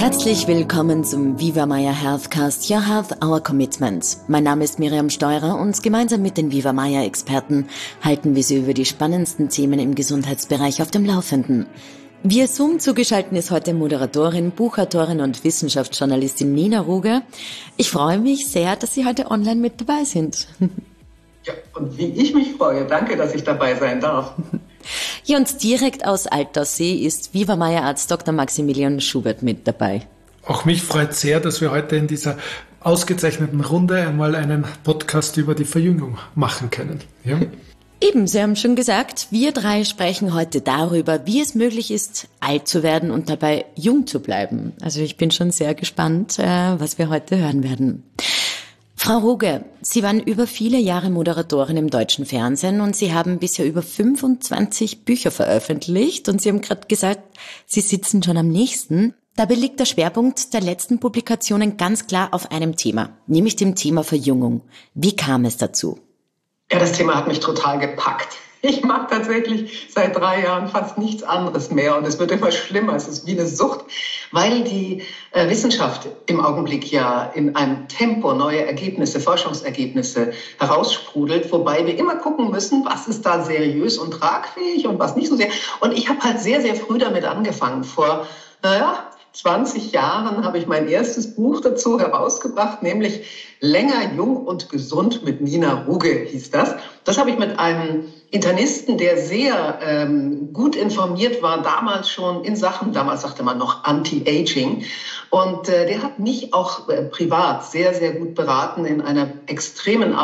Herzlich willkommen zum Viva Maya Healthcast Your Health Our Commitment. Mein Name ist Miriam Steurer und gemeinsam mit den Viva Maya Experten halten wir Sie über die spannendsten Themen im Gesundheitsbereich auf dem Laufenden. Via Zoom zugeschaltet ist heute Moderatorin, Buchautorin und Wissenschaftsjournalistin Nina Ruger. Ich freue mich sehr, dass Sie heute online mit dabei sind. Ja, und wie ich mich freue. Danke, dass ich dabei sein darf. Hier und direkt aus Alterssee ist Viva Meier Arzt Dr. Maximilian Schubert mit dabei. Auch mich freut sehr, dass wir heute in dieser ausgezeichneten Runde einmal einen Podcast über die Verjüngung machen können. Ja? Eben, Sie haben schon gesagt, wir drei sprechen heute darüber, wie es möglich ist, alt zu werden und dabei jung zu bleiben. Also ich bin schon sehr gespannt, äh, was wir heute hören werden. Frau Ruge, Sie waren über viele Jahre Moderatorin im deutschen Fernsehen und Sie haben bisher über 25 Bücher veröffentlicht und Sie haben gerade gesagt, Sie sitzen schon am nächsten. Dabei liegt der Schwerpunkt der letzten Publikationen ganz klar auf einem Thema, nämlich dem Thema Verjüngung. Wie kam es dazu? Ja, das Thema hat mich total gepackt. Ich mache tatsächlich seit drei Jahren fast nichts anderes mehr und es wird immer schlimmer. Es ist wie eine Sucht, weil die äh, Wissenschaft im Augenblick ja in einem Tempo neue Ergebnisse, Forschungsergebnisse heraussprudelt, wobei wir immer gucken müssen, was ist da seriös und tragfähig und was nicht so sehr. Und ich habe halt sehr, sehr früh damit angefangen. Vor, naja, 20 Jahren habe ich mein erstes Buch dazu herausgebracht, nämlich Länger, Jung und Gesund mit Nina Ruge hieß das. Das habe ich mit einem Internisten, der sehr ähm, gut informiert war, damals schon in Sachen, damals sagte man noch Anti-Aging. Und äh, der hat mich auch äh, privat sehr, sehr gut beraten in einer extremen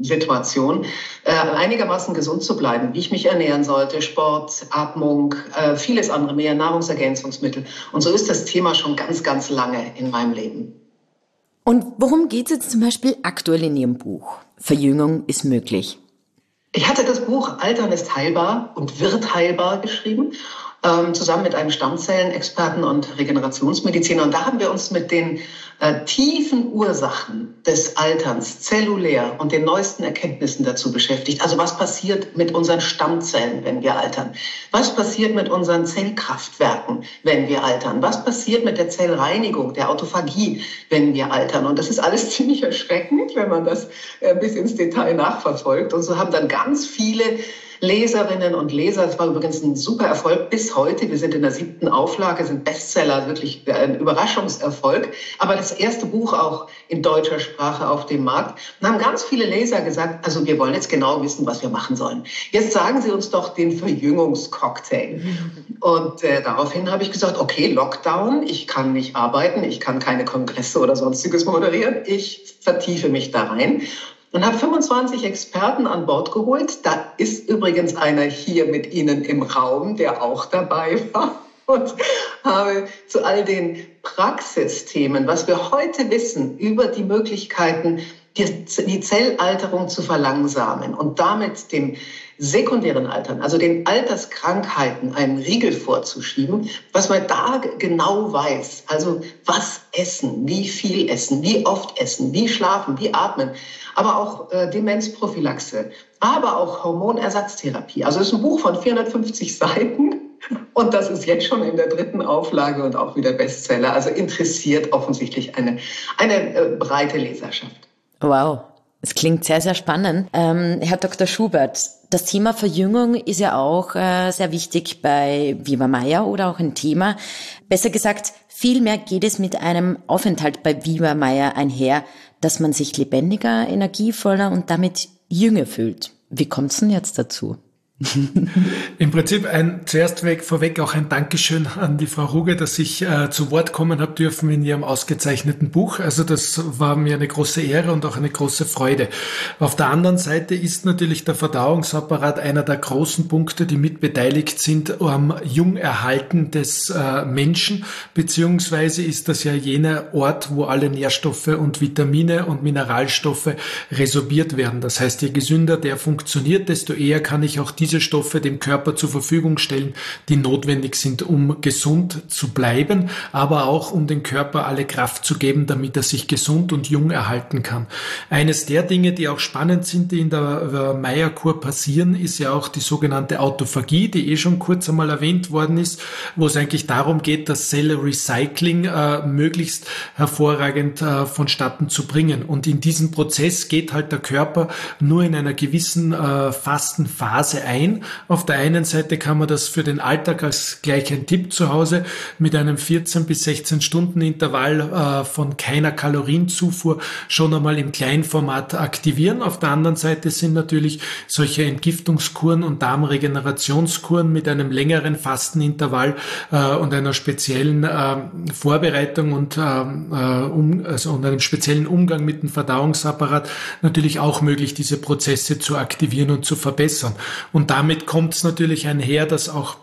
Arbeitssituation, äh, einigermaßen gesund zu bleiben, wie ich mich ernähren sollte, Sport, Atmung, äh, vieles andere mehr, Nahrungsergänzungsmittel. Und so ist das Thema schon ganz, ganz lange in meinem Leben. Und worum geht es jetzt zum Beispiel aktuell in Ihrem Buch? Verjüngung ist möglich. Ich hatte das Buch Altern ist heilbar und wird heilbar geschrieben ähm, zusammen mit einem Stammzellenexperten und Regenerationsmediziner. Und da haben wir uns mit den äh, tiefen Ursachen des Alterns zellulär und den neuesten Erkenntnissen dazu beschäftigt. Also was passiert mit unseren Stammzellen, wenn wir altern? Was passiert mit unseren Zellkraftwerken, wenn wir altern? Was passiert mit der Zellreinigung, der Autophagie, wenn wir altern? Und das ist alles ziemlich erschreckend, wenn man das äh, bis ins Detail nachverfolgt. Und so haben dann ganz viele Leserinnen und Leser. Es war übrigens ein super Erfolg bis heute. Wir sind in der siebten Auflage, sind Bestseller, wirklich ein Überraschungserfolg. Aber das erste Buch auch in deutscher Sprache auf dem Markt. Und haben ganz viele Leser gesagt, also wir wollen jetzt genau wissen, was wir machen sollen. Jetzt sagen Sie uns doch den Verjüngungscocktail. Und äh, daraufhin habe ich gesagt, okay, Lockdown, ich kann nicht arbeiten, ich kann keine Kongresse oder sonstiges moderieren. Ich vertiefe mich da rein und habe 25 Experten an Bord geholt. Da ist übrigens einer hier mit Ihnen im Raum, der auch dabei war. Und habe zu all den Praxisthemen, was wir heute wissen über die Möglichkeiten, die, Zellalterung zu verlangsamen und damit dem sekundären Altern, also den Alterskrankheiten, einen Riegel vorzuschieben, was man da genau weiß. Also was essen, wie viel essen, wie oft essen, wie schlafen, wie atmen, aber auch äh, Demenzprophylaxe, aber auch Hormonersatztherapie. Also es ist ein Buch von 450 Seiten. Und das ist jetzt schon in der dritten Auflage und auch wieder Bestseller. Also interessiert offensichtlich eine, eine äh, breite Leserschaft. Wow, es klingt sehr, sehr spannend. Ähm, Herr Dr. Schubert, das Thema Verjüngung ist ja auch äh, sehr wichtig bei Viva Maya oder auch ein Thema. Besser gesagt, vielmehr geht es mit einem Aufenthalt bei Viva Maya einher, dass man sich lebendiger, energievoller und damit jünger fühlt. Wie kommt es denn jetzt dazu? Im Prinzip ein zuerst weg, vorweg auch ein Dankeschön an die Frau Ruge, dass ich äh, zu Wort kommen habe dürfen in ihrem ausgezeichneten Buch. Also das war mir eine große Ehre und auch eine große Freude. Auf der anderen Seite ist natürlich der Verdauungsapparat einer der großen Punkte, die mitbeteiligt sind am Jungerhalten des äh, Menschen, beziehungsweise ist das ja jener Ort, wo alle Nährstoffe und Vitamine und Mineralstoffe resorbiert werden. Das heißt, je gesünder der funktioniert, desto eher kann ich auch diese diese Stoffe dem Körper zur Verfügung stellen, die notwendig sind, um gesund zu bleiben, aber auch um den Körper alle Kraft zu geben, damit er sich gesund und jung erhalten kann. Eines der Dinge, die auch spannend sind, die in der Meierkur passieren, ist ja auch die sogenannte Autophagie, die eh schon kurz einmal erwähnt worden ist, wo es eigentlich darum geht, das Zelle-Recycling äh, möglichst hervorragend äh, vonstatten zu bringen. Und in diesen Prozess geht halt der Körper nur in einer gewissen äh, Fastenphase ein. Auf der einen Seite kann man das für den Alltag als gleich ein Tipp zu Hause mit einem 14 bis 16 Stunden Intervall äh, von keiner Kalorienzufuhr schon einmal im Kleinformat aktivieren. Auf der anderen Seite sind natürlich solche Entgiftungskuren und Darmregenerationskuren mit einem längeren Fastenintervall äh, und einer speziellen äh, Vorbereitung und, äh, äh, um, also, und einem speziellen Umgang mit dem Verdauungsapparat natürlich auch möglich, diese Prozesse zu aktivieren und zu verbessern. Und damit kommt es natürlich einher, dass auch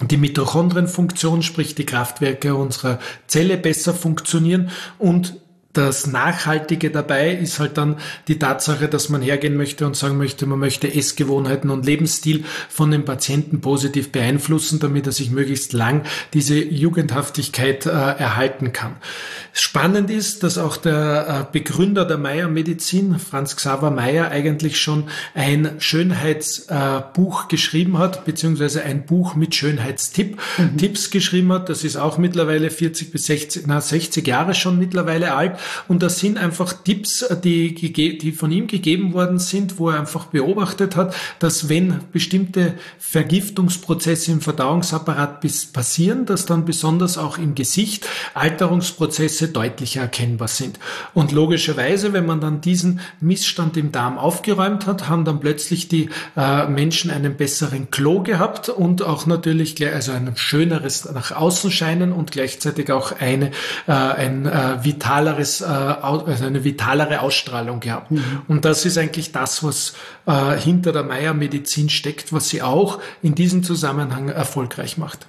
die Mitochondrienfunktion, sprich die Kraftwerke unserer Zelle besser funktionieren und das Nachhaltige dabei ist halt dann die Tatsache, dass man hergehen möchte und sagen möchte, man möchte Essgewohnheiten und Lebensstil von dem Patienten positiv beeinflussen, damit er sich möglichst lang diese Jugendhaftigkeit äh, erhalten kann. Spannend ist, dass auch der äh, Begründer der Meyer Medizin, Franz Xaver Meyer, eigentlich schon ein Schönheitsbuch äh, geschrieben hat, beziehungsweise ein Buch mit Schönheitstipp, mhm. Tipps geschrieben hat. Das ist auch mittlerweile 40 bis 60, na, 60 Jahre schon mittlerweile alt. Und das sind einfach Tipps, die, die von ihm gegeben worden sind, wo er einfach beobachtet hat, dass wenn bestimmte Vergiftungsprozesse im Verdauungsapparat passieren, dass dann besonders auch im Gesicht Alterungsprozesse deutlicher erkennbar sind. Und logischerweise, wenn man dann diesen Missstand im Darm aufgeräumt hat, haben dann plötzlich die äh, Menschen einen besseren Klo gehabt und auch natürlich also ein schöneres nach außen scheinen und gleichzeitig auch eine, äh, ein äh, vitaleres vitales, äh, also eine vitalere Ausstrahlung gehabt. Mhm. Und das ist eigentlich das, was äh, hinter der Meyer-Medizin steckt, was sie auch in diesem Zusammenhang erfolgreich macht.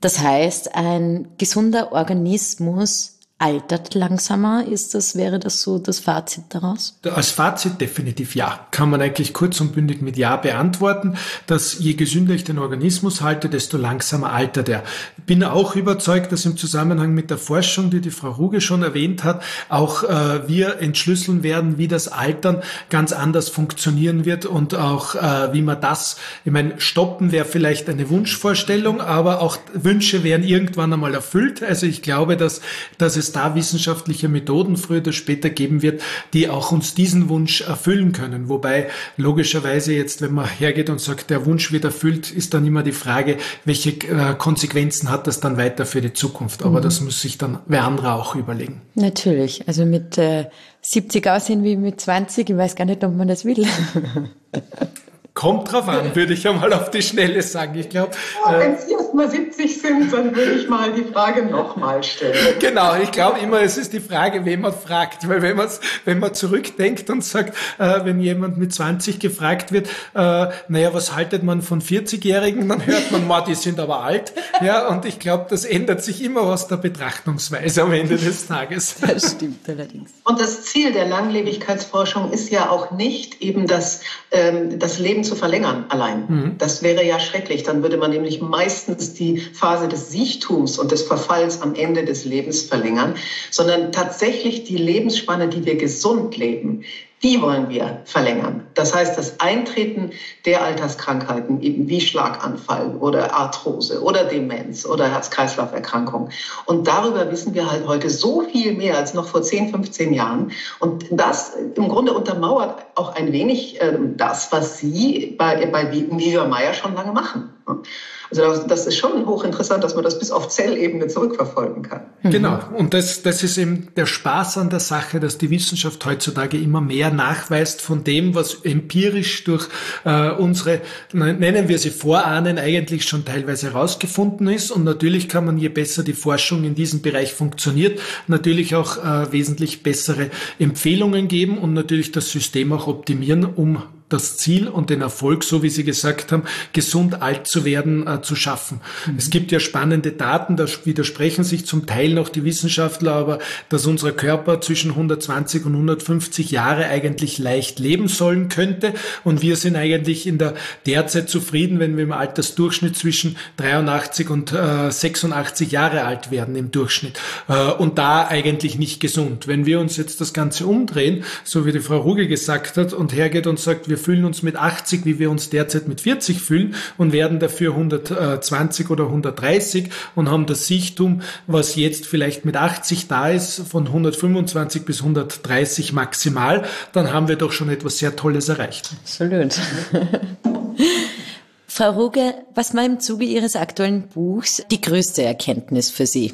Das heißt, ein gesunder Organismus altert langsamer? Ist das, wäre das so das Fazit daraus? Als Fazit definitiv ja. Kann man eigentlich kurz und bündig mit Ja beantworten, dass je gesünder ich den Organismus halte, desto langsamer altert er. Bin auch überzeugt, dass im Zusammenhang mit der Forschung, die die Frau Ruge schon erwähnt hat, auch äh, wir entschlüsseln werden, wie das Altern ganz anders funktionieren wird und auch äh, wie man das, ich meine, stoppen wäre vielleicht eine Wunschvorstellung, aber auch Wünsche werden irgendwann einmal erfüllt. Also ich glaube, dass, dass es da wissenschaftliche Methoden früher oder später geben wird, die auch uns diesen Wunsch erfüllen können. Wobei logischerweise jetzt, wenn man hergeht und sagt, der Wunsch wird erfüllt, ist dann immer die Frage, welche äh, Konsequenzen hat das dann weiter für die Zukunft. Aber mhm. das muss sich dann wer andere auch überlegen. Natürlich. Also mit äh, 70 aussehen wie mit 20, ich weiß gar nicht, ob man das will. Kommt drauf an, würde ich einmal auf die Schnelle sagen. Ich glaube. Ja, wenn Sie erst mal 70 sind, dann würde ich mal die Frage nochmal stellen. Genau, ich glaube immer, es ist die Frage, wen man fragt. Weil wenn man, wenn man zurückdenkt und sagt, äh, wenn jemand mit 20 gefragt wird, äh, naja, was haltet man von 40-Jährigen, dann hört man, ma, die sind aber alt. Ja, und ich glaube, das ändert sich immer aus der Betrachtungsweise am Ende des Tages. Das stimmt allerdings. Und das Ziel der Langlebigkeitsforschung ist ja auch nicht eben das, ähm, das Leben zu verlängern allein. Mhm. Das wäre ja schrecklich. Dann würde man nämlich meistens die Phase des Siechtums und des Verfalls am Ende des Lebens verlängern, sondern tatsächlich die Lebensspanne, die wir gesund leben, die wollen wir verlängern. Das heißt, das Eintreten der Alterskrankheiten, eben wie Schlaganfall oder Arthrose oder Demenz oder Herz-Kreislauf-Erkrankung. Und darüber wissen wir halt heute so viel mehr als noch vor 10, 15 Jahren. Und das im Grunde untermauert auch ein wenig äh, das, was Sie bei, bei Viva Meyer schon lange machen. Also das ist schon hochinteressant, dass man das bis auf Zellebene zurückverfolgen kann. Mhm. Genau. Und das, das ist eben der Spaß an der Sache, dass die Wissenschaft heutzutage immer mehr nachweist von dem, was empirisch durch äh, unsere, nennen wir sie Vorahnen, eigentlich schon teilweise herausgefunden ist. Und natürlich kann man, je besser die Forschung in diesem Bereich funktioniert, natürlich auch äh, wesentlich bessere Empfehlungen geben und natürlich das System auch optimieren, um das Ziel und den Erfolg, so wie Sie gesagt haben, gesund alt zu werden, äh, zu schaffen. Mhm. Es gibt ja spannende Daten, da widersprechen sich zum Teil noch die Wissenschaftler, aber dass unser Körper zwischen 120 und 150 Jahre eigentlich leicht leben sollen könnte und wir sind eigentlich in der derzeit zufrieden, wenn wir im Altersdurchschnitt zwischen 83 und äh, 86 Jahre alt werden im Durchschnitt äh, und da eigentlich nicht gesund. Wenn wir uns jetzt das Ganze umdrehen, so wie die Frau Ruge gesagt hat, und hergeht und sagt, wir fühlen uns mit 80, wie wir uns derzeit mit 40 fühlen und werden dafür 120 oder 130 und haben das Sichtum, was jetzt vielleicht mit 80 da ist, von 125 bis 130 maximal, dann haben wir doch schon etwas sehr Tolles erreicht. Absolut. Frau Ruge, was war im Zuge Ihres aktuellen Buchs die größte Erkenntnis für Sie?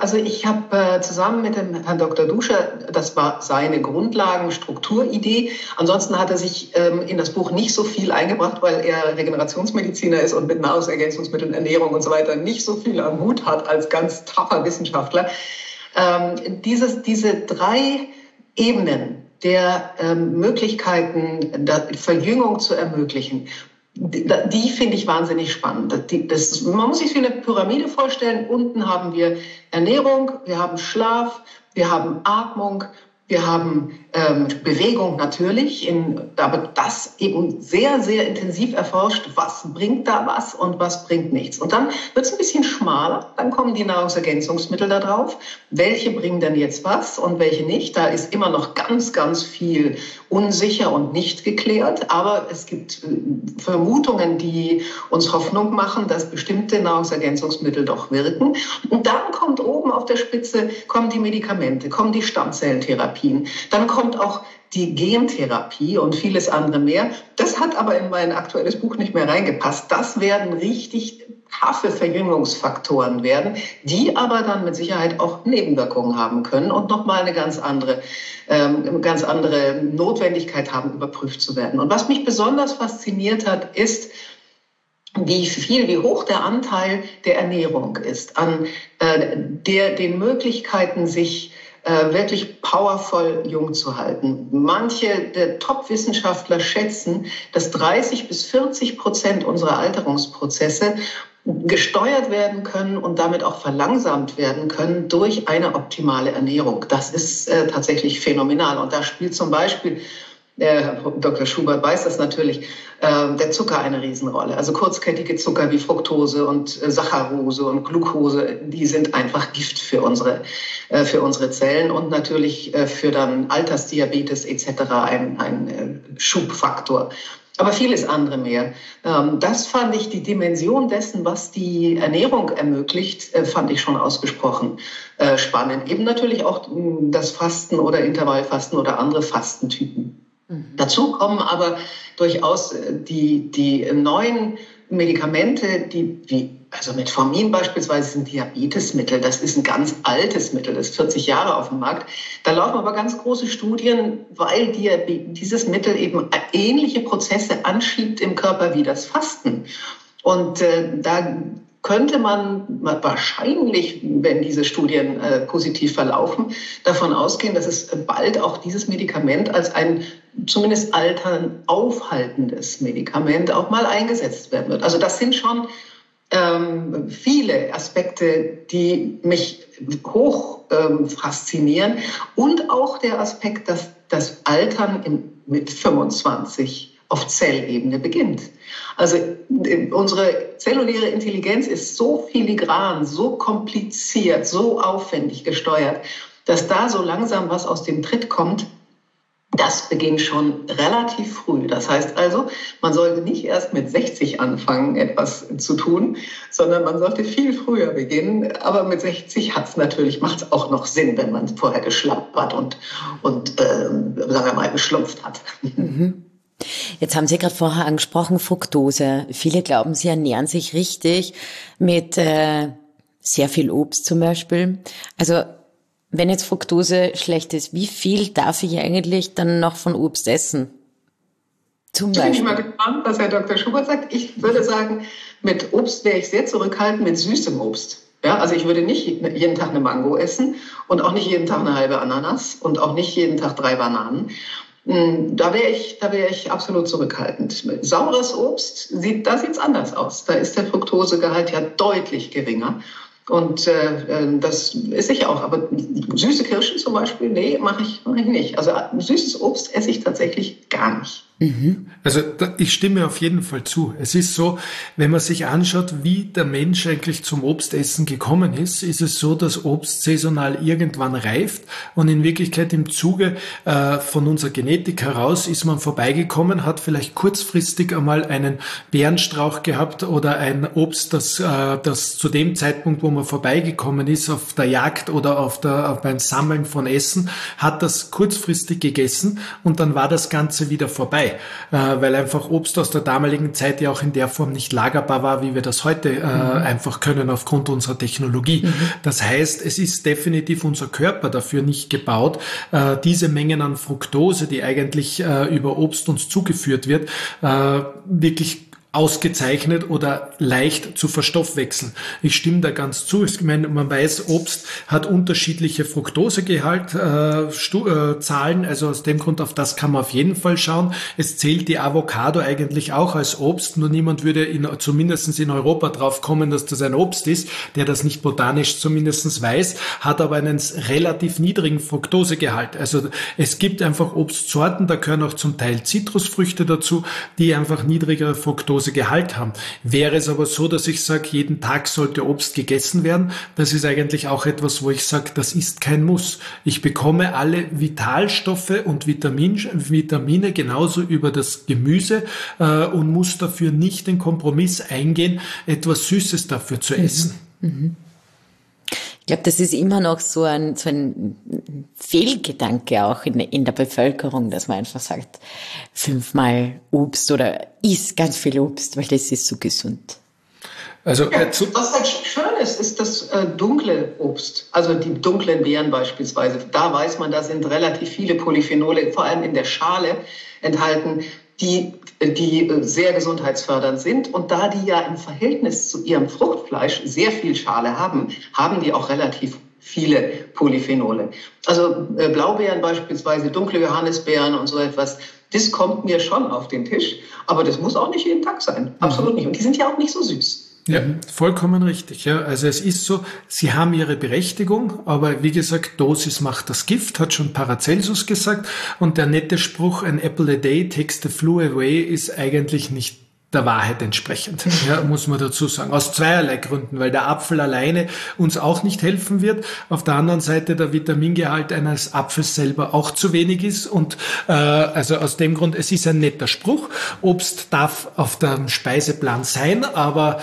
Also ich habe äh, zusammen mit dem Herrn Dr. Duscher, das war seine Grundlagenstrukturidee. Ansonsten hat er sich ähm, in das Buch nicht so viel eingebracht, weil er Regenerationsmediziner ist und mit Nahrungsergänzungsmitteln, Ernährung und so weiter nicht so viel am Hut hat als ganz tapfer Wissenschaftler. Ähm, dieses, diese drei Ebenen der ähm, Möglichkeiten, Verjüngung zu ermöglichen, die finde ich wahnsinnig spannend. Das, man muss sich wie eine Pyramide vorstellen. Unten haben wir Ernährung, wir haben Schlaf, wir haben Atmung wir haben ähm, Bewegung natürlich, in, aber das eben sehr, sehr intensiv erforscht, was bringt da was und was bringt nichts. Und dann wird es ein bisschen schmaler, dann kommen die Nahrungsergänzungsmittel da drauf. Welche bringen denn jetzt was und welche nicht? Da ist immer noch ganz, ganz viel unsicher und nicht geklärt, aber es gibt äh, Vermutungen, die uns Hoffnung machen, dass bestimmte Nahrungsergänzungsmittel doch wirken. Und dann kommt oben auf der Spitze, kommen die Medikamente, kommen die Stammzellentherapie. Therapien. Dann kommt auch die Gentherapie und vieles andere mehr. Das hat aber in mein aktuelles Buch nicht mehr reingepasst. Das werden richtig haffe Verjüngungsfaktoren werden, die aber dann mit Sicherheit auch Nebenwirkungen haben können und nochmal eine ganz andere, ähm, ganz andere Notwendigkeit haben, überprüft zu werden. Und was mich besonders fasziniert hat, ist, wie viel, wie hoch der Anteil der Ernährung ist an äh, der, den Möglichkeiten, sich äh, wirklich powervoll jung zu halten. Manche der Top-Wissenschaftler schätzen, dass 30 bis 40 Prozent unserer Alterungsprozesse gesteuert werden können und damit auch verlangsamt werden können durch eine optimale Ernährung. Das ist äh, tatsächlich phänomenal. Und da spielt zum Beispiel Herr Dr. Schubert weiß das natürlich, äh, der Zucker eine Riesenrolle. Also kurzkettige Zucker wie Fructose und äh, Saccharose und Glucose, die sind einfach Gift für unsere, äh, für unsere Zellen und natürlich für dann Altersdiabetes etc. ein, ein Schubfaktor aber vieles andere mehr. Ähm, das fand ich, die Dimension dessen, was die Ernährung ermöglicht, fand ich schon ausgesprochen spannend. Eben natürlich auch hm, das Fasten oder Intervallfasten oder andere Fastentypen. Mhm. Dazu kommen aber durchaus äh, die, die neuen Medikamente, die wie also Metformin beispielsweise sind Diabetesmittel, das ist ein ganz altes Mittel, das ist 40 Jahre auf dem Markt. Da laufen aber ganz große Studien, weil die, dieses Mittel eben ähnliche Prozesse anschiebt im Körper wie das Fasten. Und äh, da könnte man wahrscheinlich, wenn diese Studien äh, positiv verlaufen, davon ausgehen, dass es bald auch dieses Medikament als ein zumindest altern aufhaltendes Medikament auch mal eingesetzt werden wird. Also das sind schon ähm, viele Aspekte, die mich hoch ähm, faszinieren und auch der Aspekt, dass das Altern im, mit 25 auf Zellebene beginnt. Also äh, unsere zelluläre Intelligenz ist so filigran, so kompliziert, so aufwendig gesteuert, dass da so langsam was aus dem Tritt kommt, das beginnt schon relativ früh. Das heißt also, man sollte nicht erst mit 60 anfangen, etwas zu tun, sondern man sollte viel früher beginnen. Aber mit 60 hat es natürlich, macht es auch noch Sinn, wenn man vorher geschlappert und, und äh, sagen wir mal, geschlumpft hat. Mhm. Jetzt haben Sie gerade vorher angesprochen, Fructose. Viele glauben, sie ernähren sich richtig mit äh, sehr viel Obst zum Beispiel. Also wenn jetzt Fructose schlecht ist, wie viel darf ich eigentlich dann noch von Obst essen? Zum Beispiel. Ich bin mal gespannt, was Herr Dr. Schubert sagt. Ich würde sagen, mit Obst wäre ich sehr zurückhaltend, mit süßem Obst. Ja, also ich würde nicht jeden Tag eine Mango essen und auch nicht jeden Tag eine halbe Ananas und auch nicht jeden Tag drei Bananen. hm, da wäre ich, da wäre ich absolut zurückhaltend. Saures Obst sieht, da sieht's anders aus. Da ist der Fructosegehalt ja deutlich geringer. Und äh, äh, das esse ich auch. Aber süße Kirschen zum Beispiel, nee, mache ich, mach ich nicht. Also süßes Obst esse ich tatsächlich gar nicht. Mhm. Also ich stimme auf jeden Fall zu. Es ist so, wenn man sich anschaut, wie der Mensch eigentlich zum Obstessen gekommen ist, ist es so, dass Obst saisonal irgendwann reift und in Wirklichkeit im Zuge äh, von unserer Genetik heraus ist man vorbeigekommen, hat vielleicht kurzfristig einmal einen Bärenstrauch gehabt oder ein Obst, das, äh, das zu dem Zeitpunkt, wo man vorbeigekommen ist, auf der Jagd oder auf der, beim Sammeln von Essen, hat das kurzfristig gegessen und dann war das Ganze wieder vorbei äh, weil einfach Obst aus der damaligen Zeit ja auch in der Form nicht lagerbar war, wie wir das heute äh, mhm. einfach können aufgrund unserer Technologie. Mhm. Das heißt, es ist definitiv unser Körper dafür nicht gebaut, äh, diese Mengen an Fructose, die eigentlich über Obst uns zugeführt wird, wirklich ausgezeichnet oder leicht zu verstoffwechseln. Ich stimme da ganz zu. Ich meine, man weiß, Obst hat unterschiedliche Fructosegehalt, äh, äh, also aus dem Grund auf das kann man auf jeden Fall schauen. Es zählt die Avocado eigentlich auch als Obst, nur niemand würde in, zumindest in Europa drauf kommen, dass das ein Obst ist, der das nicht botanisch zumindest weiß, hat aber einen relativ niedrigen Fructosegehalt. Also es gibt einfach Obstsorten, da gehören auch zum Teil Zitrusfrüchte dazu, die einfach niedrigere Fructose Gehalt haben. Wäre es aber so, dass ich sage, jeden Tag sollte Obst gegessen werden, das ist eigentlich auch etwas, wo ich sage, das ist kein Muss. Ich bekomme alle Vitalstoffe und Vitamin, Vitamine genauso über das Gemüse äh, und muss dafür nicht den Kompromiss eingehen, etwas Süßes dafür zu essen. Mhm. Mhm glaube, das ist immer noch so ein, so ein Fehlgedanke auch in, in der Bevölkerung, dass man einfach sagt, fünfmal Obst oder isst ganz viel Obst, weil das ist so gesund. Also, ja, was halt schön ist, ist das äh, dunkle Obst, also die dunklen Beeren beispielsweise. Da weiß man, da sind relativ viele Polyphenole, vor allem in der Schale enthalten, die, die sehr gesundheitsfördernd sind. Und da die ja im Verhältnis zu ihrem Fruchtfleisch sehr viel Schale haben, haben die auch relativ viele Polyphenole. Also äh, Blaubeeren beispielsweise, dunkle Johannisbeeren und so etwas, das kommt mir schon auf den Tisch. Aber das muss auch nicht jeden Tag sein. Absolut mhm. nicht. Und die sind ja auch nicht so süß. Ja, vollkommen richtig. Ja. Also es ist so, sie haben ihre Berechtigung, aber wie gesagt, Dosis macht das Gift, hat schon Paracelsus gesagt. Und der nette Spruch, an apple a day takes the flu away, ist eigentlich nicht der Wahrheit entsprechend, ja, muss man dazu sagen. Aus zweierlei Gründen, weil der Apfel alleine uns auch nicht helfen wird. Auf der anderen Seite der Vitamingehalt eines Apfels selber auch zu wenig ist. Und äh, also aus dem Grund, es ist ein netter Spruch. Obst darf auf dem Speiseplan sein, aber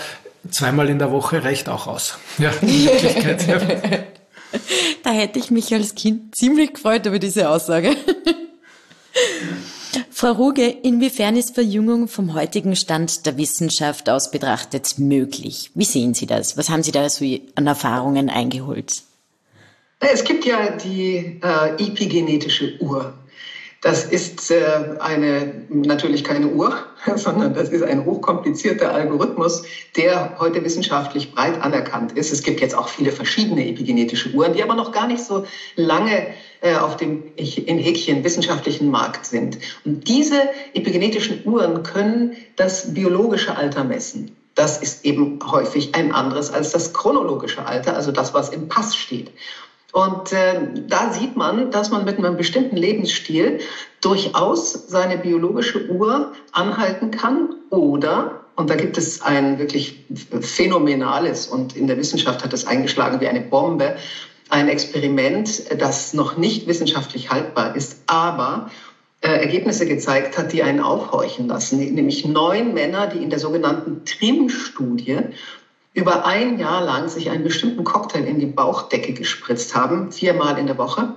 zweimal in der Woche reicht auch aus. Ja, in Wirklichkeit. Ja. Da hätte ich mich als Kind ziemlich gefreut über diese Aussage. Frau Ruge, inwiefern ist Verjüngung vom heutigen Stand der Wissenschaft aus betrachtet möglich? Wie sehen Sie das? Was haben Sie da so an Erfahrungen eingeholt? Es gibt ja die äh, epigenetische Uhr. Das ist äh, eine, natürlich keine Uhr, sondern das ist ein hochkomplizierter Algorithmus, der heute wissenschaftlich breit anerkannt ist. Es gibt jetzt auch viele verschiedene epigenetische Uhren, die aber noch gar nicht so lange äh, auf dem in Häkchen wissenschaftlichen Markt sind. Und diese epigenetischen Uhren können das biologische Alter messen. Das ist eben häufig ein anderes als das chronologische Alter, also das, was im Pass steht. Und äh, da sieht man, dass man mit einem bestimmten Lebensstil durchaus seine biologische Uhr anhalten kann oder, und da gibt es ein wirklich phänomenales, und in der Wissenschaft hat es eingeschlagen wie eine Bombe, ein Experiment, das noch nicht wissenschaftlich haltbar ist, aber äh, Ergebnisse gezeigt hat, die einen aufhorchen lassen, nämlich neun Männer, die in der sogenannten TRIM-Studie über ein Jahr lang sich einen bestimmten Cocktail in die Bauchdecke gespritzt haben, viermal in der Woche.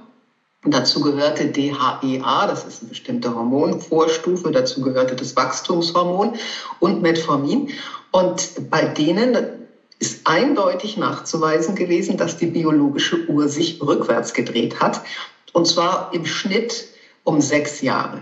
Und dazu gehörte DHEA, das ist eine bestimmte Hormonvorstufe, dazu gehörte das Wachstumshormon und Metformin. Und bei denen ist eindeutig nachzuweisen gewesen, dass die biologische Uhr sich rückwärts gedreht hat. Und zwar im Schnitt um sechs Jahre.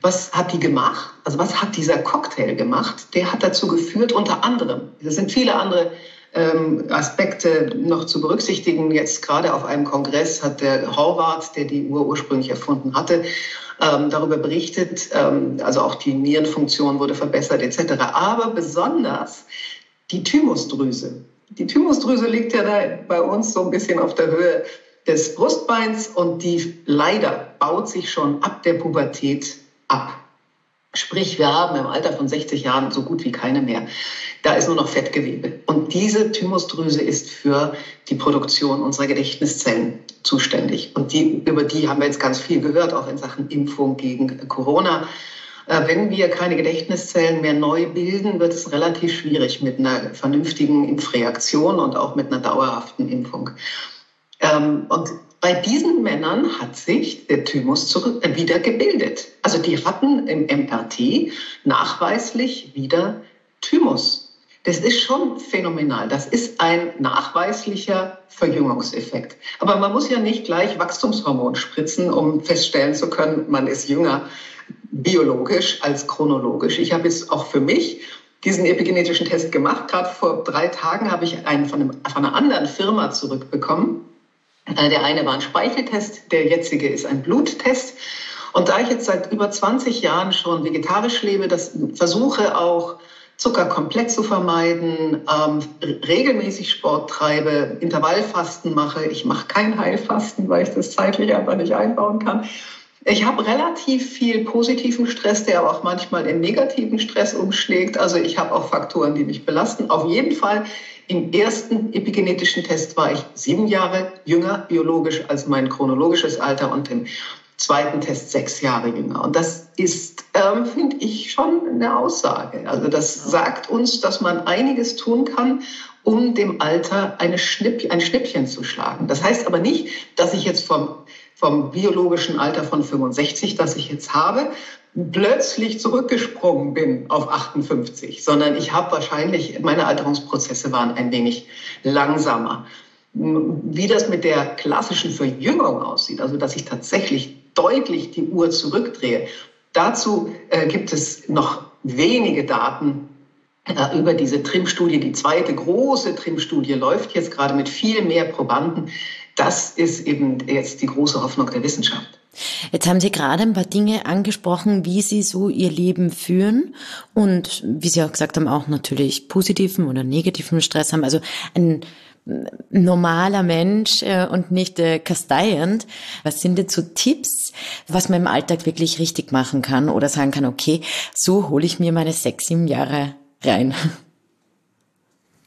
Was hat die gemacht? Also was hat dieser Cocktail gemacht? Der hat dazu geführt, unter anderem, es sind viele andere ähm, Aspekte noch zu berücksichtigen. Jetzt gerade auf einem Kongress hat der Horvath, der die Uhr ursprünglich erfunden hatte, ähm, darüber berichtet. Ähm, also auch die Nierenfunktion wurde verbessert etc. Aber besonders die Thymusdrüse. Die Thymusdrüse liegt ja da bei uns so ein bisschen auf der Höhe des Brustbeins und die leider baut sich schon ab der Pubertät ab. Sprich, wir haben im Alter von 60 Jahren so gut wie keine mehr. Da ist nur noch Fettgewebe. Und diese Thymusdrüse ist für die Produktion unserer Gedächtniszellen zuständig. Und die, über die haben wir jetzt ganz viel gehört, auch in Sachen Impfung gegen Corona. Äh, wenn wir keine Gedächtniszellen mehr neu bilden, wird es relativ schwierig mit einer vernünftigen Impfreaktion und auch mit einer dauerhaften Impfung. Ähm, und bei diesen Männern hat sich der Thymus zurück, äh, wieder gebildet. Also die hatten im MRT nachweislich wieder Thymus. Das ist schon phänomenal. Das ist ein nachweislicher Verjüngungseffekt. Aber man muss ja nicht gleich Wachstumshormon spritzen, um feststellen zu können, man ist jünger biologisch als chronologisch. Ich habe jetzt auch für mich diesen epigenetischen Test gemacht. Gerade vor drei Tagen habe ich einen von, einem, von einer anderen Firma zurückbekommen. Äh, der eine war ein Speicheltest, der jetzige ist ein Bluttest. Und da ich jetzt seit über 20 Jahren schon vegetarisch lebe, das versuche auch Zucker komplett zu vermeiden, ähm, regelmäßig Sport treibe, Intervallfasten mache. Ich mache kein Heilfasten, weil ich das zeitlich einfach nicht einbauen kann. Ich habe relativ viel positiven Stress, der aber auch manchmal in negativen Stress umschlägt. Also ich habe auch Faktoren, die mich belasten. Auf jeden Fall im ersten epigenetischen Test war ich sieben Jahre jünger biologisch als mein chronologisches Alter und im zweiten Test sechs Jahre jünger. Und das ist, ähm, finde ich, schon eine Aussage. Also das sagt uns, dass man einiges tun kann, um dem Alter eine Schnipp, ein Schnippchen zu schlagen. Das heißt aber nicht, dass ich jetzt vom, vom biologischen Alter von 65, das ich jetzt habe, plötzlich zurückgesprungen bin auf 58, sondern ich habe wahrscheinlich, meine Alterungsprozesse waren ein wenig langsamer. Wie das mit der klassischen Verjüngung aussieht, also dass ich tatsächlich deutlich die Uhr zurückdrehe. Dazu äh, gibt es noch wenige Daten äh, über diese TRIM-Studie. Die zweite große TRIM-Studie läuft jetzt gerade mit viel mehr Probanden. Das ist eben jetzt die große Hoffnung der Wissenschaft. Jetzt haben Sie gerade ein paar Dinge angesprochen, wie Sie so Ihr Leben führen und wie Sie auch gesagt haben, auch natürlich positiven oder negativen Stress haben. Also ein normaler Mensch äh, und nicht äh, kasteiend. Was sind jetzt so Tipps, was man im Alltag wirklich richtig machen kann oder sagen kann, okay, so hole ich mir meine sechs, sieben Jahre rein?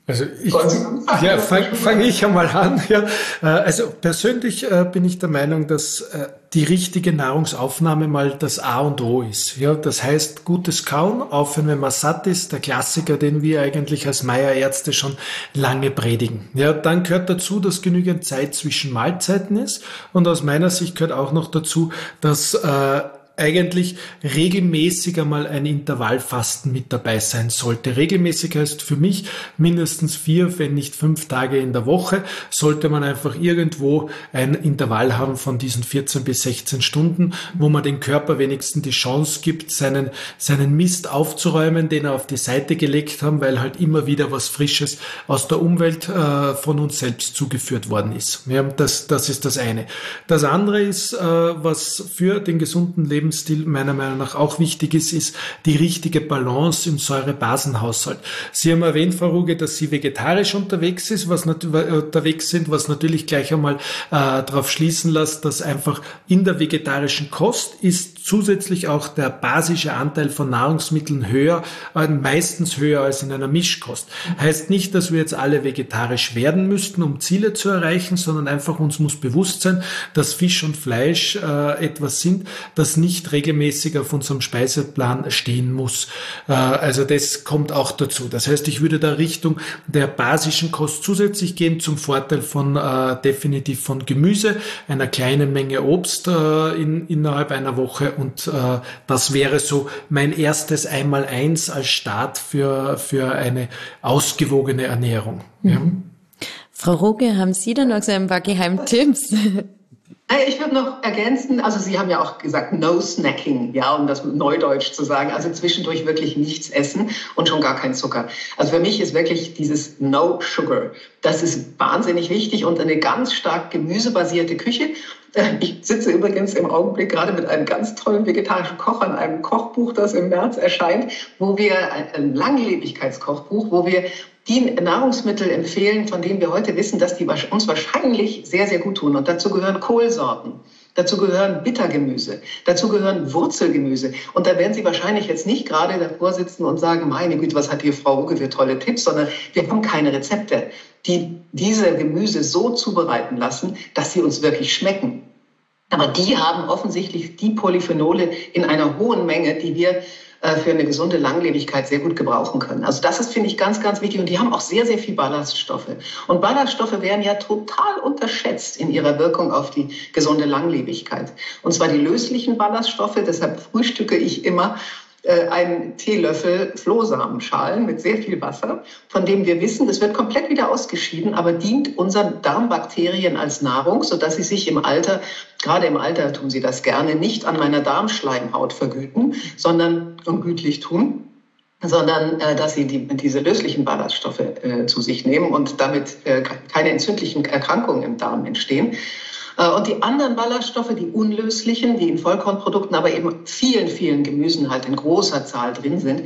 Also ich, ja, fange fang ich einmal an. Ja. Äh, also persönlich äh, bin ich der Meinung, dass äh, die richtige Nahrungsaufnahme mal das A und O ist. Ja, das heißt gutes Kauen, aufhören, wenn man satt ist, der Klassiker, den wir eigentlich als Meierärzte schon lange predigen. Ja, dann gehört dazu, dass genügend Zeit zwischen Mahlzeiten ist und aus meiner Sicht gehört auch noch dazu, dass äh, eigentlich regelmäßig einmal ein Intervallfasten mit dabei sein sollte. Regelmäßig heißt für mich mindestens vier, wenn nicht fünf Tage in der Woche, sollte man einfach irgendwo ein Intervall haben von diesen 14 bis 16 Stunden, wo man den Körper wenigstens die Chance gibt, seinen, seinen Mist aufzuräumen, den er auf die Seite gelegt haben, weil halt immer wieder was Frisches aus der Umwelt äh, von uns selbst zugeführt worden ist. Ja, das, das ist das eine. Das andere ist, äh, was für den gesunden Leben Lebensstil meiner Meinung nach auch wichtig ist, ist die richtige Balance im Säurebasenhaushalt. Sie haben erwähnt, Frau Ruge, dass Sie vegetarisch unterwegs ist, was unterwegs sind, was natürlich gleich einmal äh, darauf schließen lässt, dass einfach in der vegetarischen Kost ist zusätzlich auch der basische Anteil von Nahrungsmitteln höher, äh, meistens höher als in einer Mischkost. Heißt nicht, dass wir jetzt alle vegetarisch werden müssten, um Ziele zu erreichen, sondern einfach uns muss bewusst sein, dass Fisch und Fleisch äh, etwas sind, das nicht regelmäßig auf unserem Speiseplan stehen muss. Äh, also das kommt auch dazu. Das heißt, ich würde da Richtung der basischen Kost zusätzlich gehen zum Vorteil von äh, definitiv von Gemüse, einer kleinen Menge Obst äh, in, innerhalb einer Woche und äh, das wäre so mein erstes Einmaleins als Start für, für eine ausgewogene Ernährung. Mhm. Ja. Frau Roge, haben Sie da noch so ein paar Geheimtipps? Ich würde noch ergänzen, also Sie haben ja auch gesagt, no snacking, ja, um das neudeutsch zu sagen. Also zwischendurch wirklich nichts essen und schon gar kein Zucker. Also für mich ist wirklich dieses no sugar. Das ist wahnsinnig wichtig und eine ganz stark gemüsebasierte Küche. Ich sitze übrigens im Augenblick gerade mit einem ganz tollen vegetarischen Koch an einem Kochbuch, das im März erscheint, wo wir ein Langlebigkeitskochbuch, wo wir die Nahrungsmittel empfehlen, von denen wir heute wissen, dass die uns wahrscheinlich sehr, sehr gut tun. Und dazu gehören Kohlsorten. Dazu gehören Bittergemüse, dazu gehören Wurzelgemüse. Und da werden Sie wahrscheinlich jetzt nicht gerade davor sitzen und sagen, meine Güte, was hat hier Frau Uge für tolle Tipps, sondern wir haben keine Rezepte, die diese Gemüse so zubereiten lassen, dass sie uns wirklich schmecken. Aber die haben offensichtlich die Polyphenole in einer hohen Menge, die wir äh, für eine gesunde Langlebigkeit sehr gut gebrauchen können. Also das ist, finde ich, ganz, ganz wichtig. Und die haben auch sehr, sehr viel Ballaststoffe. Und Ballaststoffe werden ja total unterschätzt in ihrer Wirkung auf die gesunde Langlebigkeit. Und zwar die löslichen Ballaststoffe. Deshalb frühstücke ich immer einen Teelöffel Flohsamenschalen mit sehr viel Wasser, von dem wir wissen, das wird komplett wieder ausgeschieden, aber dient unseren Darmbakterien als Nahrung, sodass sie sich im Alter, gerade im Alter tun sie das gerne, nicht an meiner Darmschleimhaut vergüten, sondern gütlich tun sondern äh, dass sie die, diese löslichen Ballaststoffe äh, zu sich nehmen und damit äh, keine entzündlichen Erkrankungen im Darm entstehen. Äh, und die anderen Ballaststoffe, die unlöslichen, die in Vollkornprodukten, aber eben vielen, vielen Gemüsen halt in großer Zahl drin sind,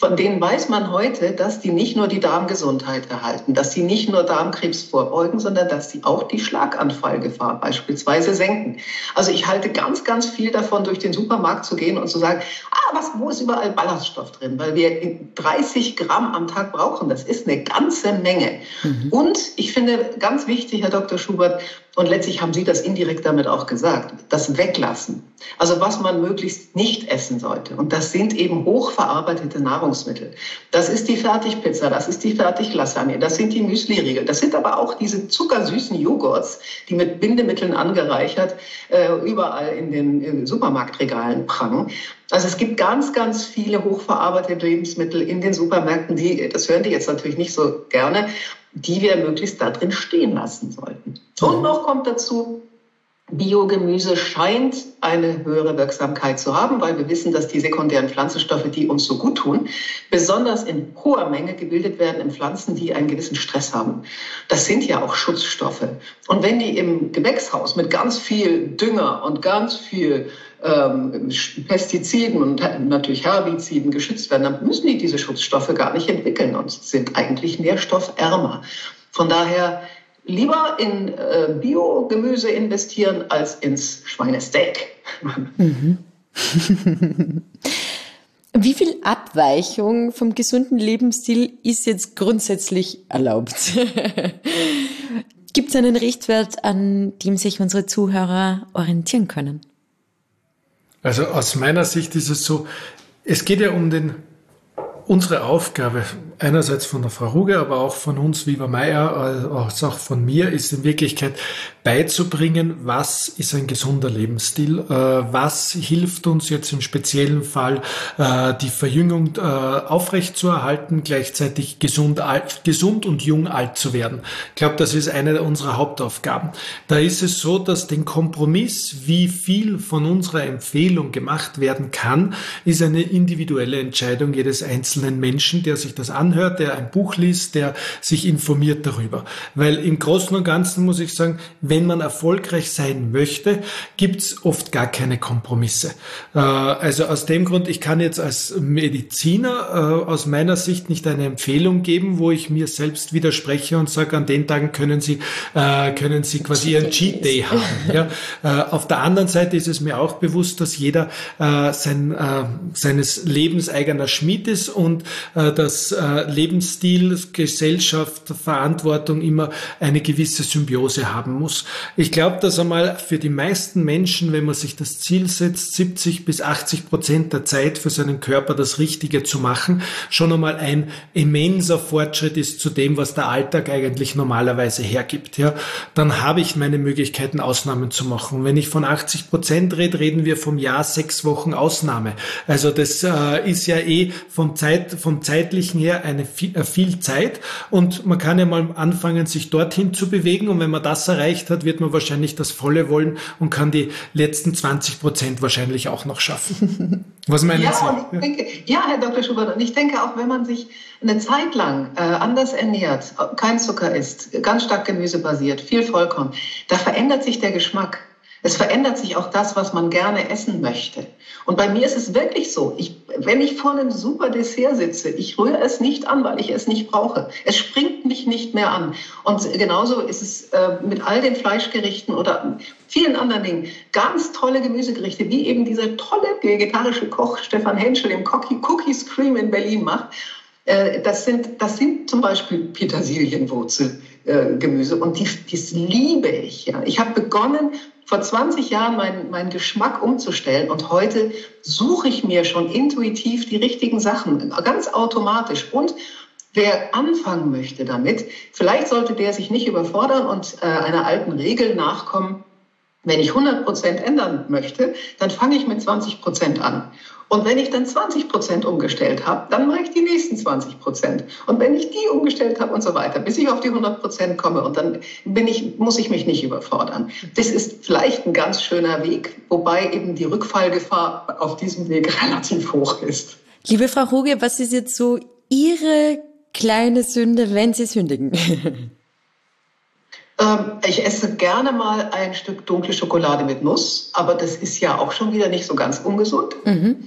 von denen weiß man heute, dass die nicht nur die Darmgesundheit erhalten, dass sie nicht nur Darmkrebs vorbeugen, sondern dass sie auch die Schlaganfallgefahr beispielsweise senken. Also ich halte ganz, ganz viel davon, durch den Supermarkt zu gehen und zu sagen, ah, was, wo ist überall Ballaststoff drin? Weil wir 30 Gramm am Tag brauchen. Das ist eine ganze Menge. Mhm. Und ich finde ganz wichtig, Herr Dr. Schubert, und letztlich haben Sie das indirekt damit auch gesagt, das Weglassen. Also was man möglichst nicht essen sollte. Und das sind eben hochverarbeitete Nahrungsmittel. Das ist die Fertigpizza, das ist die Fertiglasagne, das sind die Müsliriegel. Das sind aber auch diese zuckersüßen Joghurts, die mit Bindemitteln angereichert äh, überall in den Supermarktregalen prangen. Also es gibt ganz, ganz viele hochverarbeitete Lebensmittel in den Supermärkten, die, das hören die jetzt natürlich nicht so gerne, die wir möglichst da drin stehen lassen sollten. Und mhm. noch kommt dazu, Biogemüse scheint eine höhere Wirksamkeit zu haben, weil wir wissen, dass die sekundären Pflanzenstoffe, die uns so gut tun, besonders in hoher Menge gebildet werden in Pflanzen, die einen gewissen Stress haben. Das sind ja auch Schutzstoffe. Und wenn die im Gewächshaus mit ganz viel Dünger und ganz viel ähm, Pestiziden und natürlich Herbiziden geschützt werden, dann müssen die diese Schutzstoffe gar nicht entwickeln und sind eigentlich nährstoffärmer. Von daher lieber in äh, Biogemüse investieren als ins Schweinesteak. Mhm. Wie viel Abweichung vom gesunden Lebensstil ist jetzt grundsätzlich erlaubt? Gibt es einen Richtwert, an dem sich unsere Zuhörer orientieren können? Also aus meiner Sicht ist es so, es geht ja um den, unsere Aufgabe einerseits von der Frau Ruge, aber auch von uns, Viva Meier, als auch von mir, ist in Wirklichkeit beizubringen, was ist ein gesunder Lebensstil, äh, was hilft uns jetzt im speziellen Fall, äh, die Verjüngung äh, aufrechtzuerhalten, gleichzeitig gesund, alt, gesund und jung alt zu werden. Ich glaube, das ist eine unserer Hauptaufgaben. Da ist es so, dass den Kompromiss, wie viel von unserer Empfehlung gemacht werden kann, ist eine individuelle Entscheidung jedes einzelnen Menschen, der sich das anschaut anhört, der ein Buch liest, der sich informiert darüber. Weil im Großen und Ganzen muss ich sagen, wenn man erfolgreich sein möchte, gibt's oft gar keine Kompromisse. Äh, also aus dem Grund, ich kann jetzt als Mediziner äh, aus meiner Sicht nicht eine Empfehlung geben, wo ich mir selbst widerspreche und sage, an den Tagen können Sie, äh, können Sie quasi Ihren Cheat Day haben. Ja? Auf der anderen Seite ist es mir auch bewusst, dass jeder sein, seines Lebens eigener Schmied ist und dass Lebensstil, Gesellschaft, Verantwortung immer eine gewisse Symbiose haben muss. Ich glaube, dass einmal für die meisten Menschen, wenn man sich das Ziel setzt, 70 bis 80 Prozent der Zeit für seinen Körper das Richtige zu machen, schon einmal ein immenser Fortschritt ist zu dem, was der Alltag eigentlich normalerweise hergibt. Ja, dann habe ich meine Möglichkeiten, Ausnahmen zu machen. wenn ich von 80 Prozent rede, reden wir vom Jahr sechs Wochen Ausnahme. Also das äh, ist ja eh vom Zeit, vom zeitlichen her eine viel, äh, viel Zeit und man kann ja mal anfangen, sich dorthin zu bewegen und wenn man das erreicht hat, wird man wahrscheinlich das Volle wollen und kann die letzten 20 Prozent wahrscheinlich auch noch schaffen. Was meinen ja, Sie? Und ich denke, ja, Herr Dr. Schubert, und ich denke auch, wenn man sich eine Zeit lang äh, anders ernährt, kein Zucker isst, ganz stark gemüsebasiert, viel Vollkorn, da verändert sich der Geschmack. Es verändert sich auch das, was man gerne essen möchte. Und bei mir ist es wirklich so, ich, wenn ich vor einem super Dessert sitze, ich rühre es nicht an, weil ich es nicht brauche. Es springt mich nicht mehr an. Und genauso ist es äh, mit all den Fleischgerichten oder vielen anderen Dingen. Ganz tolle Gemüsegerichte, wie eben dieser tolle vegetarische Koch Stefan Henschel im Cookie Scream in Berlin macht. Äh, das sind, das sind zum Beispiel Petersilienwurzelgemüse und die, das liebe ich. Ja. Ich habe begonnen, vor 20 Jahren meinen, meinen Geschmack umzustellen und heute suche ich mir schon intuitiv die richtigen Sachen, ganz automatisch. Und wer anfangen möchte damit, vielleicht sollte der sich nicht überfordern und äh, einer alten Regel nachkommen, wenn ich 100 Prozent ändern möchte, dann fange ich mit 20 Prozent an. Und wenn ich dann 20 Prozent umgestellt habe, dann mache ich die nächsten 20 Prozent. Und wenn ich die umgestellt habe und so weiter, bis ich auf die 100 Prozent komme und dann bin ich, muss ich mich nicht überfordern. Das ist vielleicht ein ganz schöner Weg, wobei eben die Rückfallgefahr auf diesem Weg relativ hoch ist. Liebe Frau Ruge, was ist jetzt so Ihre kleine Sünde, wenn Sie sündigen? Ähm, ich esse gerne mal ein Stück dunkle Schokolade mit Nuss, aber das ist ja auch schon wieder nicht so ganz ungesund. Mhm.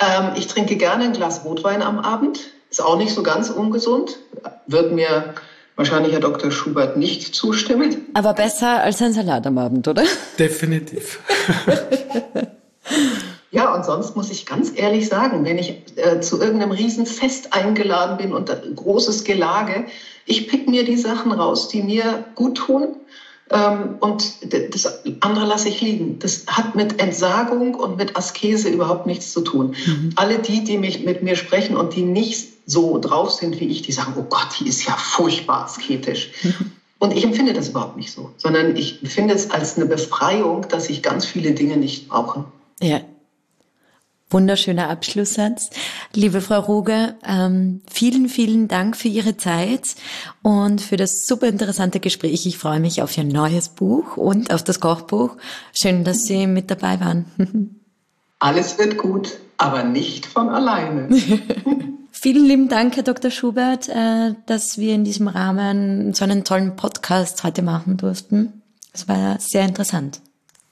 Ähm, ich trinke gerne ein Glas Rotwein am Abend, ist auch nicht so ganz ungesund, wird mir wahrscheinlich Herr Dr. Schubert nicht zustimmen. Aber besser als ein Salat am Abend, oder? Definitiv. Ja, und sonst muss ich ganz ehrlich sagen, wenn ich äh, zu irgendeinem Riesenfest eingeladen bin und großes Gelage, ich pick mir die Sachen raus, die mir gut tun. Ähm, und das andere lasse ich liegen. Das hat mit Entsagung und mit Askese überhaupt nichts zu tun. Mhm. Alle die, die mich mit mir sprechen und die nicht so drauf sind wie ich, die sagen, oh Gott, die ist ja furchtbar asketisch. Mhm. Und ich empfinde das überhaupt nicht so, sondern ich empfinde es als eine Befreiung, dass ich ganz viele Dinge nicht brauche. Ja, Wunderschöner Abschlusssatz. Liebe Frau Ruger, ähm, vielen, vielen Dank für Ihre Zeit und für das super interessante Gespräch. Ich freue mich auf Ihr neues Buch und auf das Kochbuch. Schön, dass Sie mit dabei waren. Alles wird gut, aber nicht von alleine. Vielen lieben Dank, Herr Dr. Schubert, äh, dass wir in diesem Rahmen so einen tollen Podcast heute machen durften. Es war sehr interessant.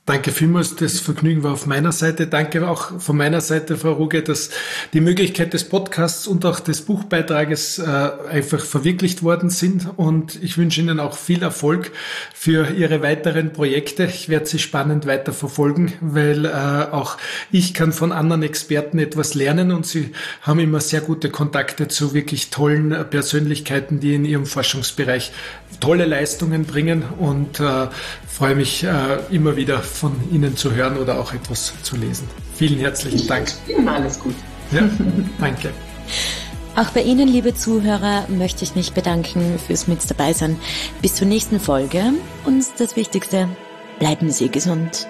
Danke vielmals, das Vergnügen war auf meiner Seite. Danke auch von meiner Seite, Frau Ruge, dass die Möglichkeit des Podcasts und auch des Buchbeitrages äh, einfach verwirklicht worden sind. Und ich wünsche Ihnen auch viel Erfolg für Ihre weiteren Projekte. Ich werde sie spannend weiter verfolgen, weil äh, auch ich kann von anderen Experten etwas lernen und Sie haben immer sehr gute Kontakte zu wirklich tollen Persönlichkeiten, die in Ihrem Forschungsbereich tolle Leistungen bringen und äh, freue mich äh, immer wieder von Ihnen zu hören oder auch etwas zu lesen. Vielen herzlichen Dank. Ihnen alles gut. Ja, danke. Auch bei Ihnen, liebe Zuhörer, möchte ich mich bedanken fürs Mit dabei sein. Bis zur nächsten Folge und das Wichtigste, bleiben Sie gesund.